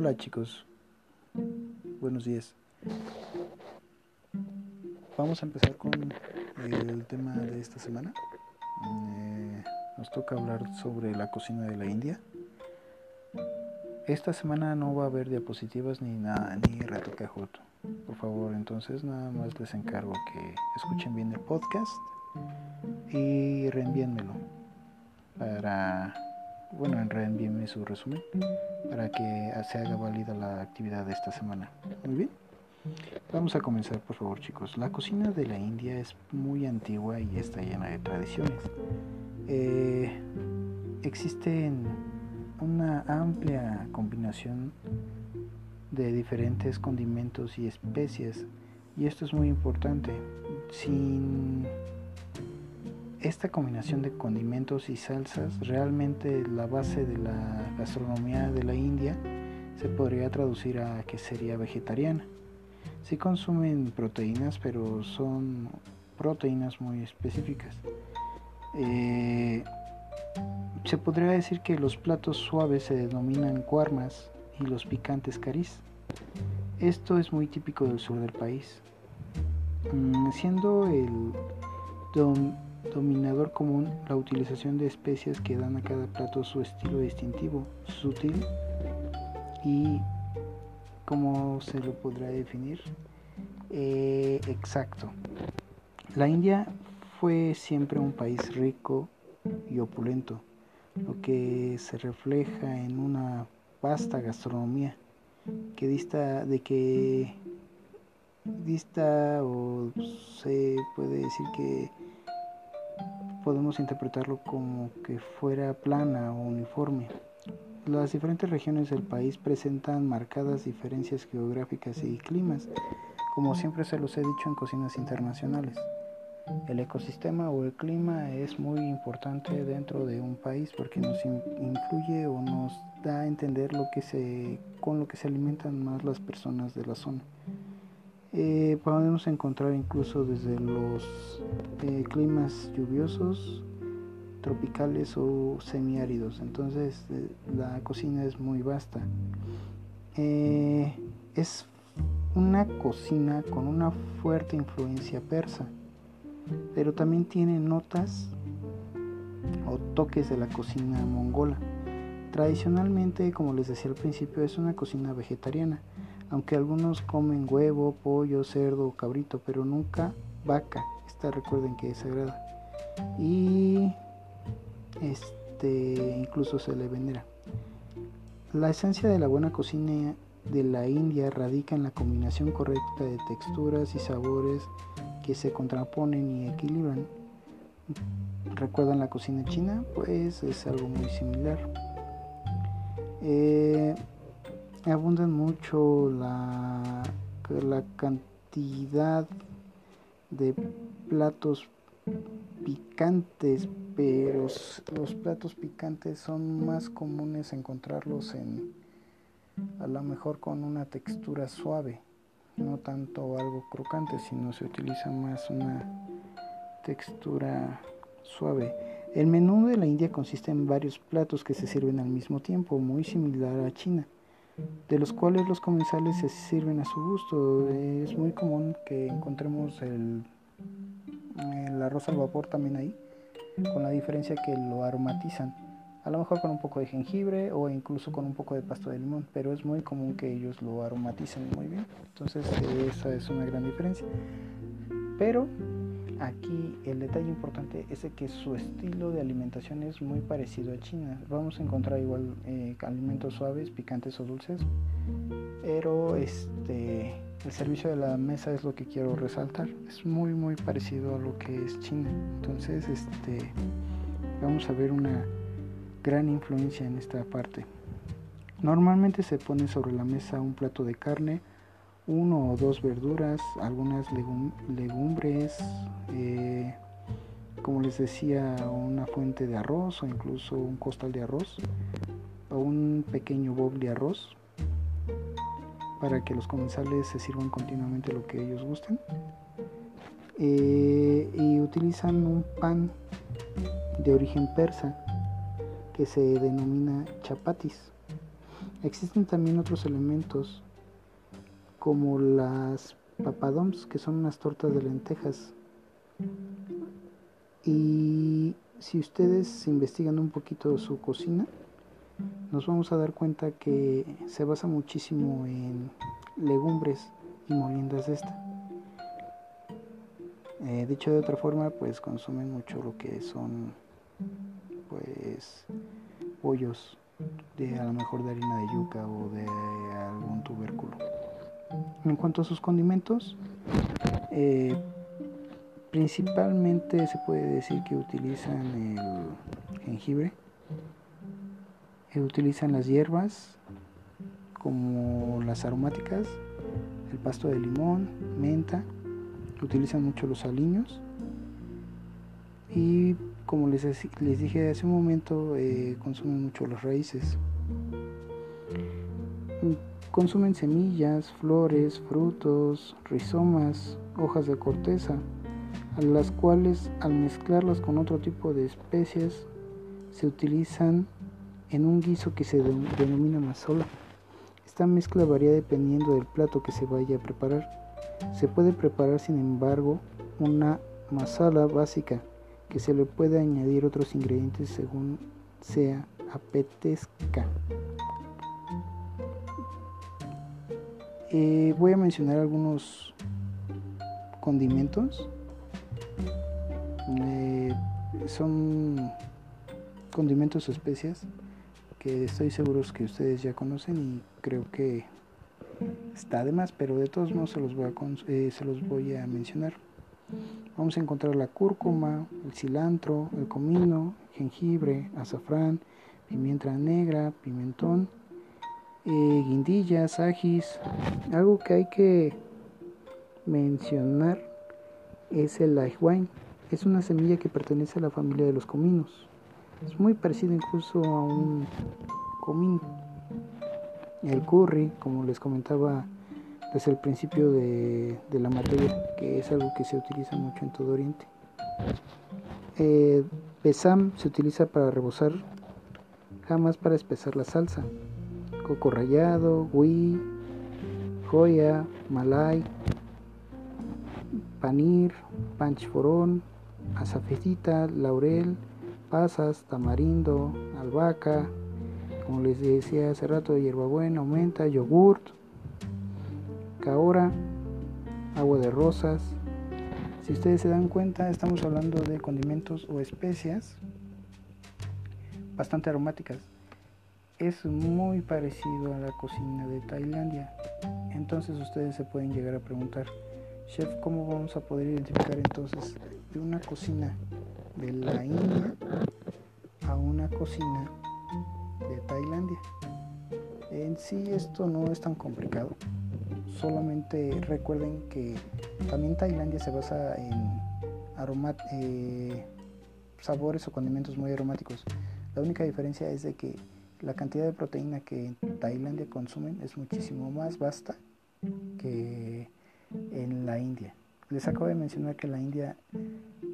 Hola chicos, buenos días. Vamos a empezar con el tema de esta semana. Eh, nos toca hablar sobre la cocina de la India. Esta semana no va a haber diapositivas ni nada, ni reto cajoto. Por favor, entonces nada más les encargo que escuchen bien el podcast y reenvíenmelo para, bueno, reenvíenme su resumen para que se haga válida la actividad de esta semana. Muy bien. Vamos a comenzar, por favor, chicos. La cocina de la India es muy antigua y está llena de tradiciones. Eh, existen una amplia combinación de diferentes condimentos y especias y esto es muy importante. Sin esta combinación de condimentos y salsas, realmente la base de la gastronomía de la India se podría traducir a que sería vegetariana. Sí consumen proteínas, pero son proteínas muy específicas. Eh, se podría decir que los platos suaves se denominan cuarmas y los picantes cariz. Esto es muy típico del sur del país, mm, siendo el dominador común la utilización de especias que dan a cada plato su estilo distintivo, sutil y, ¿cómo se lo podrá definir? Eh, exacto. La India fue siempre un país rico y opulento, lo que se refleja en una vasta gastronomía que dista de que dista o se puede decir que podemos interpretarlo como que fuera plana o uniforme. Las diferentes regiones del país presentan marcadas diferencias geográficas y climas, como siempre se los he dicho en cocinas internacionales. El ecosistema o el clima es muy importante dentro de un país porque nos influye o nos da a entender lo que se, con lo que se alimentan más las personas de la zona. Eh, podemos encontrar incluso desde los eh, climas lluviosos, tropicales o semiáridos. Entonces eh, la cocina es muy vasta. es una cocina con una fuerte influencia persa, pero también tiene notas o toques de la cocina mongola. Tradicionalmente, como les decía al principio, es una cocina vegetariana aunque algunos comen huevo, pollo, cerdo o cabrito, pero nunca vaca. Esta recuerden que es sagrada. Y este incluso se le venera. La esencia de la buena cocina de la India radica en la combinación correcta de texturas y sabores que se contraponen y equilibran. ¿Recuerdan la cocina china? Pues es algo muy similar. Eh, abundan mucho la, la cantidad de platos picantes, pero los platos picantes son más comunes encontrarlos en a lo mejor con una textura suave, no tanto algo crocante, sino se utiliza más una textura suave. El menú de la India consiste en varios platos que se sirven al mismo tiempo, muy similar a China de los cuales los comensales se sirven a su gusto. Es muy común que encontremos el, arroz al vapor también ahí, con la diferencia que lo aromatizan. A lo mejor con un poco de jengibre o incluso con un poco de pasta de limón, pero es muy común que ellos lo aromaticen muy bien. Entonces esa es una gran diferencia. Pero Aquí el detalle importante es que su estilo de alimentación es muy parecido a China. Vamos a encontrar igual eh, alimentos suaves, picantes o dulces, pero este el servicio de la mesa es lo que quiero resaltar. Es muy muy parecido a lo que es China. Entonces, este vamos a ver una gran influencia en esta parte. Normalmente se pone sobre la mesa un plato de carne uno o dos verduras, algunas legumbres, eh, como les decía, una fuente de arroz o incluso un costal de arroz o un pequeño bowl de arroz para que los comensales se sirvan continuamente lo que ellos gusten. Eh, y utilizan un pan de origen persa que se denomina chapatis. Existen también otros elementos como las papadoms, que son unas tortas de lentejas. Y si ustedes investigan un poquito su cocina, nos vamos a dar cuenta que se basa muchísimo en legumbres y moliendas de esta. Eh, dicho de otra forma, pues consumen mucho lo que son pues pollos de a lo mejor de harina de yuca o de algún tubérculo. En cuanto a sus condimentos, eh, principalmente se puede decir que utilizan el jengibre, eh, utilizan las hierbas como las aromáticas, el pasto de limón, menta, utilizan mucho los aliños y como les, les dije hace un momento, eh, consumen mucho las raíces. Consumen semillas, flores, frutos, rizomas, hojas de corteza, a las cuales al mezclarlas con otro tipo de especies se utilizan en un guiso que se denomina mazola. Esta mezcla varía dependiendo del plato que se vaya a preparar. Se puede preparar sin embargo una masala básica que se le puede añadir otros ingredientes según sea apetezca. Eh, voy a mencionar algunos condimentos. Eh, son condimentos o especias que estoy seguro que ustedes ya conocen y creo que está de más, pero de todos modos se los voy a, eh, se los voy a mencionar. Vamos a encontrar la cúrcuma, el cilantro, el comino, jengibre, azafrán, pimienta negra, pimentón, eh, guindillas, ajis. Algo que hay que mencionar es el ajuain. Es una semilla que pertenece a la familia de los cominos. Es muy parecido incluso a un comino. El curry, como les comentaba desde el principio de, la materia, que es algo que se utiliza mucho en todo Oriente. Eh, besam se utiliza para rebozar, jamás para espesar la salsa. Coco rallado, gui, joya, malay, panir, panchforón, azafetita, laurel, pasas, tamarindo, albahaca, como les decía hace rato, hierbabuena, aumenta, yogurt, ahora agua de rosas. Si ustedes se dan cuenta, estamos hablando de condimentos o especias bastante aromáticas. Es muy parecido a la cocina de Tailandia. Entonces ustedes se pueden llegar a preguntar, chef, ¿cómo vamos a poder identificar entonces de una cocina de la India a una cocina de Tailandia? En sí esto no es tan complicado solamente recuerden que también Tailandia se basa en eh, sabores o condimentos muy aromáticos. La única diferencia es de que la cantidad de proteína que en Tailandia consumen es muchísimo más vasta que en la India. Les acabo de mencionar que la India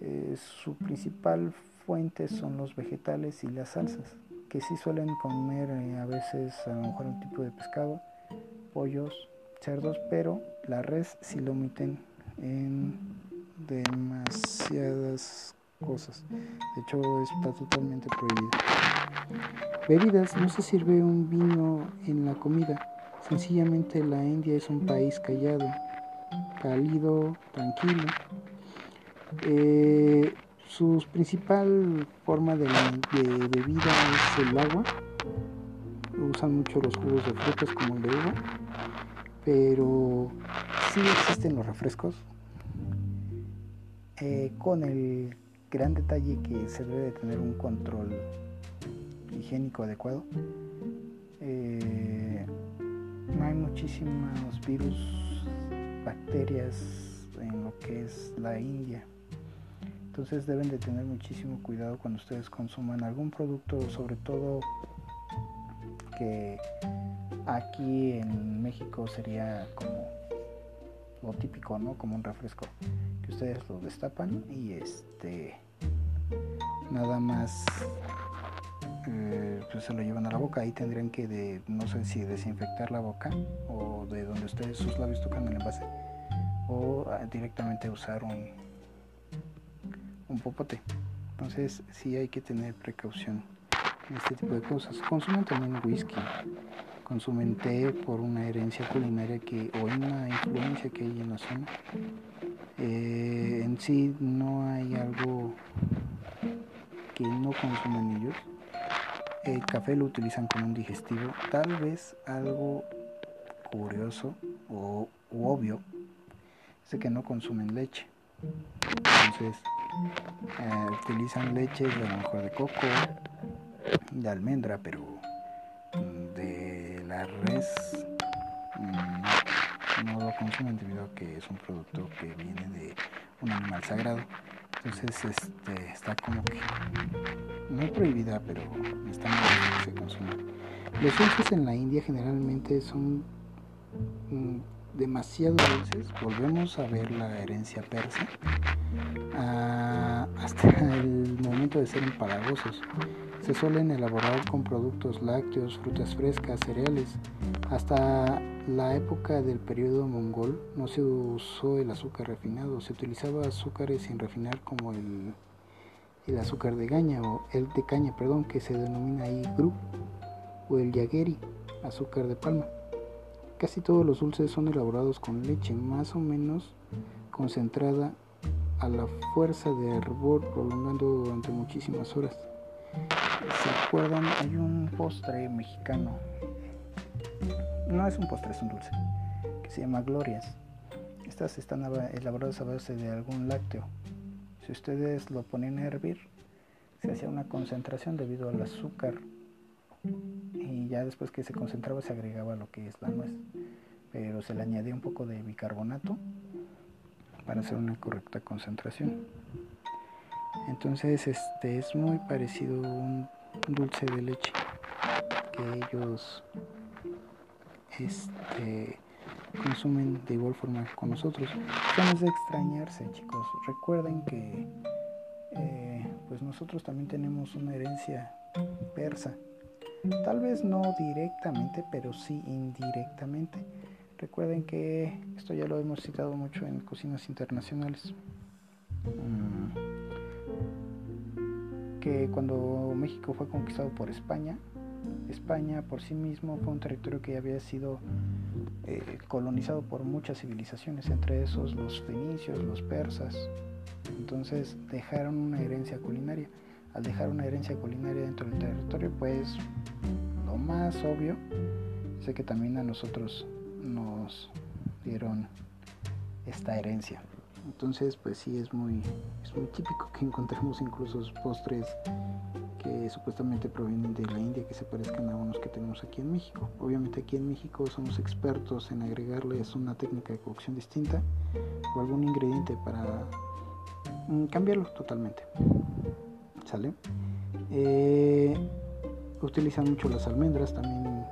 eh, su principal fuente son los vegetales y las salsas, que sí suelen comer eh, a veces a lo mejor un tipo de pescado, pollos, cerdos, pero la res si lo omiten en demasiadas cosas. De hecho, está totalmente prohibido. Bebidas, no se sirve un vino en la comida. Sencillamente la India es un país callado, cálido, tranquilo. Eh, su principal forma de, bebida es el agua. Usan mucho los jugos de frutas como el de uva pero sí existen los refrescos eh, con el gran detalle que se debe de tener un control higiénico adecuado. Eh, hay muchísimos virus, bacterias en lo que es la India. Entonces deben de tener muchísimo cuidado cuando ustedes consuman algún producto, sobre todo que Aquí en México sería como lo típico, ¿no? Como un refresco ustedes lo destapan y este nada más eh, pues se lo llevan a la boca. Ahí tendrían que, de, no sé si desinfectar la boca o de donde ustedes sus labios tocan el envase o ah, directamente usar un, un popote. Entonces sí hay que tener precaución en este tipo de cosas. Consumen también whisky, consumen té por una herencia culinaria que o una influencia que hay en la zona. Eh, en sí no hay algo que no consumen ellos. El café lo utilizan como un digestivo. Tal vez algo curioso o obvio es que no consumen leche. Entonces eh, utilizan leche de mejor de coco, de almendra, pero de la res mm, no lo consumen debido a que es un producto que viene de un animal sagrado. Entonces este, está como que no prohibida, pero está mal que se consuma. Los dulces en la India generalmente son mm, demasiado dulces. Volvemos a ver la herencia persa ah, hasta el momento de ser empalagosos. Se suelen elaborar con productos lácteos, frutas frescas, cereales. Hasta la época del periodo mongol no se usó el azúcar refinado, se utilizaba azúcares sin refinar como el, el azúcar de caña o el de caña, perdón, que se denomina ahí gru o el yageri, azúcar de palma. Casi todos los dulces son elaborados con leche más o menos concentrada a la fuerza de hervor prolongando durante muchísimas horas. ¿Se acuerdan? Hay un postre mexicano. No es un postre, es un dulce. Que se llama Glorias. Estas están elaboradas a base de algún lácteo. Si ustedes lo ponen a hervir, se hacía una concentración debido al azúcar. Y ya después que se concentraba se agregaba lo que es la nuez. Pero se le añadía un poco de bicarbonato para hacer una correcta concentración. Entonces este es muy parecido a un dulce de leche que ellos este, consumen de igual forma con nosotros. No es de extrañarse, chicos. Recuerden que eh, pues nosotros también tenemos una herencia persa. Tal vez no directamente, pero sí indirectamente. Recuerden que esto ya lo hemos citado mucho en cocinas internacionales. Mm que cuando México fue conquistado por España, España por sí mismo fue un territorio que había sido eh, colonizado por muchas civilizaciones, entre esos los fenicios, los persas. Entonces dejaron una herencia culinaria. Al dejar una herencia culinaria dentro del territorio, pues lo más obvio es que también a nosotros nos dieron esta herencia. Entonces, pues sí, es muy, es muy típico que encontremos incluso postres que supuestamente provienen de la India que se parezcan a unos que tenemos aquí en México. Obviamente aquí en México somos expertos en agregarles una técnica de cocción distinta o algún ingrediente para mm, cambiarlo totalmente. ¿Sale? Eh, utilizan mucho las almendras, también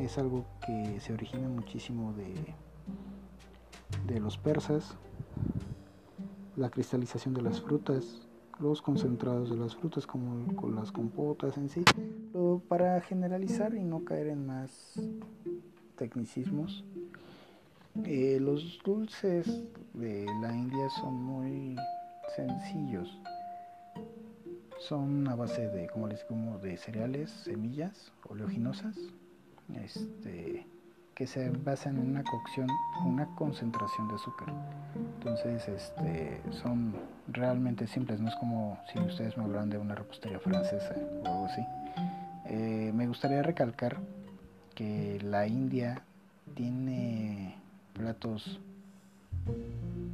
es algo que se origina muchísimo de, de los persas la cristalización de las frutas, los concentrados de las frutas como con las compotas en sí. para generalizar y no caer en más tecnicismos, eh, los dulces de la India son muy sencillos. Son a base de, como les como de cereales, semillas oleaginosas, este, que se basan en una cocción, una concentración de azúcar. Entonces, este, son realmente simples, no es como si ustedes me hablan de una repostería francesa o algo así. Eh, me gustaría recalcar que la India tiene platos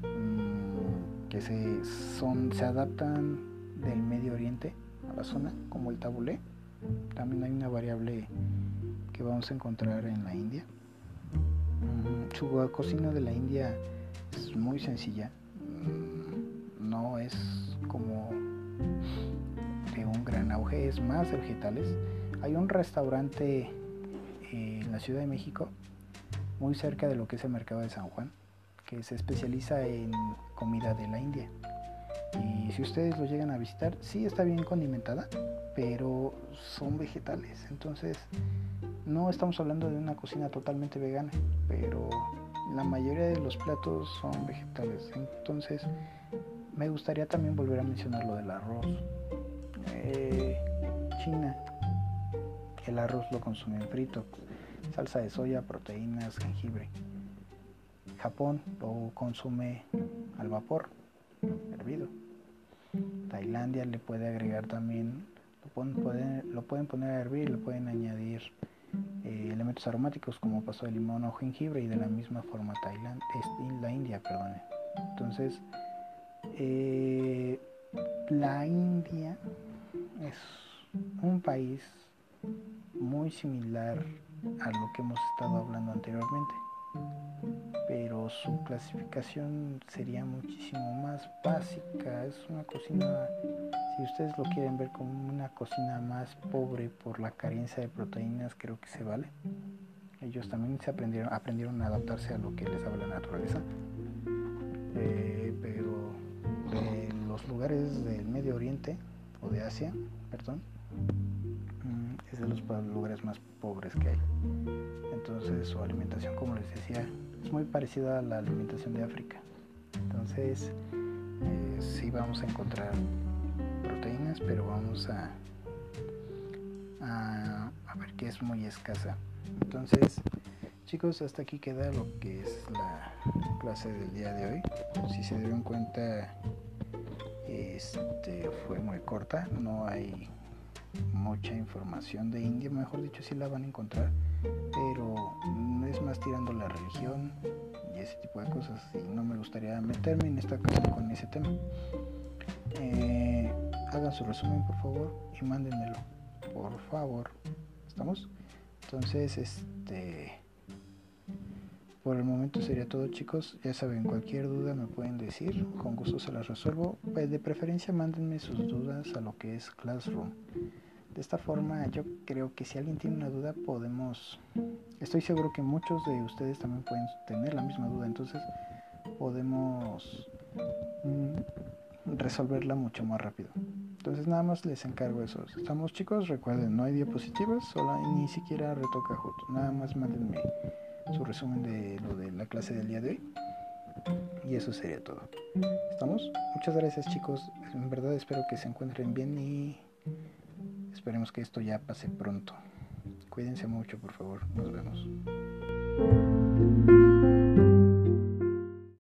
mm, que se, son, se adaptan del Medio Oriente a la zona, como el tabulé. También hay una variable que vamos a encontrar en la India su cocina de la India es muy sencilla, mm, no es como de un gran auge, es más de vegetales. Hay un restaurante en la Ciudad de México, muy cerca de lo que es el mercado de San Juan, que se especializa en comida de la India. Y si ustedes lo llegan a visitar, sí está bien condimentada, pero son vegetales. Entonces, no estamos hablando de una cocina totalmente vegana, pero la mayoría de los platos son vegetales. Entonces, me gustaría también volver a mencionar lo del arroz. Eh, China, el arroz lo consumen frito, salsa de soya, proteínas, jengibre. Japón lo consume al vapor, hervido. Tailandia le puede agregar también, lo pueden, poner a hervir, le pueden añadir eh, elementos aromáticos como paso de limón o jengibre y de la misma forma Tailandia, la India, perdón. Entonces, eh, la India es un país muy similar a lo que hemos estado hablando anteriormente pero su clasificación sería muchísimo más básica. Es una cocina, si ustedes lo quieren ver como una cocina más pobre por la carencia de proteínas, creo que se vale. Ellos también se aprendieron, aprendieron a adaptarse a lo que les da la naturaleza. Eh, pero de los lugares del Medio Oriente o de Asia, perdón, mm, es de los lugares más pobres que hay. Entonces su alimentación, como les decía, es muy parecida a la alimentación de África. Entonces, eh, sí vamos a encontrar proteínas, pero vamos a, ver que es muy escasa. Entonces, chicos, hasta aquí queda lo que es la clase del día de hoy. Si se dieron cuenta, este fue muy corta, no hay mucha información de India, mejor dicho, sí la van a encontrar, pero es más tirando la religión y ese tipo de cosas, y no me gustaría meterme en esta ocasión con ese tema. Eh, hagan su resumen, por favor, y mándenmelo, por favor. ¿Estamos? Entonces, este. Por el momento sería todo chicos, ya saben, cualquier duda me pueden decir, con gusto se las resuelvo. Pues, de preferencia mándenme sus dudas a lo que es Classroom. De esta forma yo creo que si alguien tiene una duda podemos, estoy seguro que muchos de ustedes también pueden tener la misma duda, entonces podemos mm, resolverla mucho más rápido. Entonces nada más les encargo eso. Estamos chicos, recuerden, no hay diapositivas, solo ni siquiera retoca justo. Nada más mándenme su resumen de lo de la clase del día de hoy. Y eso sería todo. ¿Estamos? Muchas gracias chicos. En verdad espero que se encuentren bien y Esperemos que esto ya pase pronto. Cuídense mucho, por favor. Nos vemos.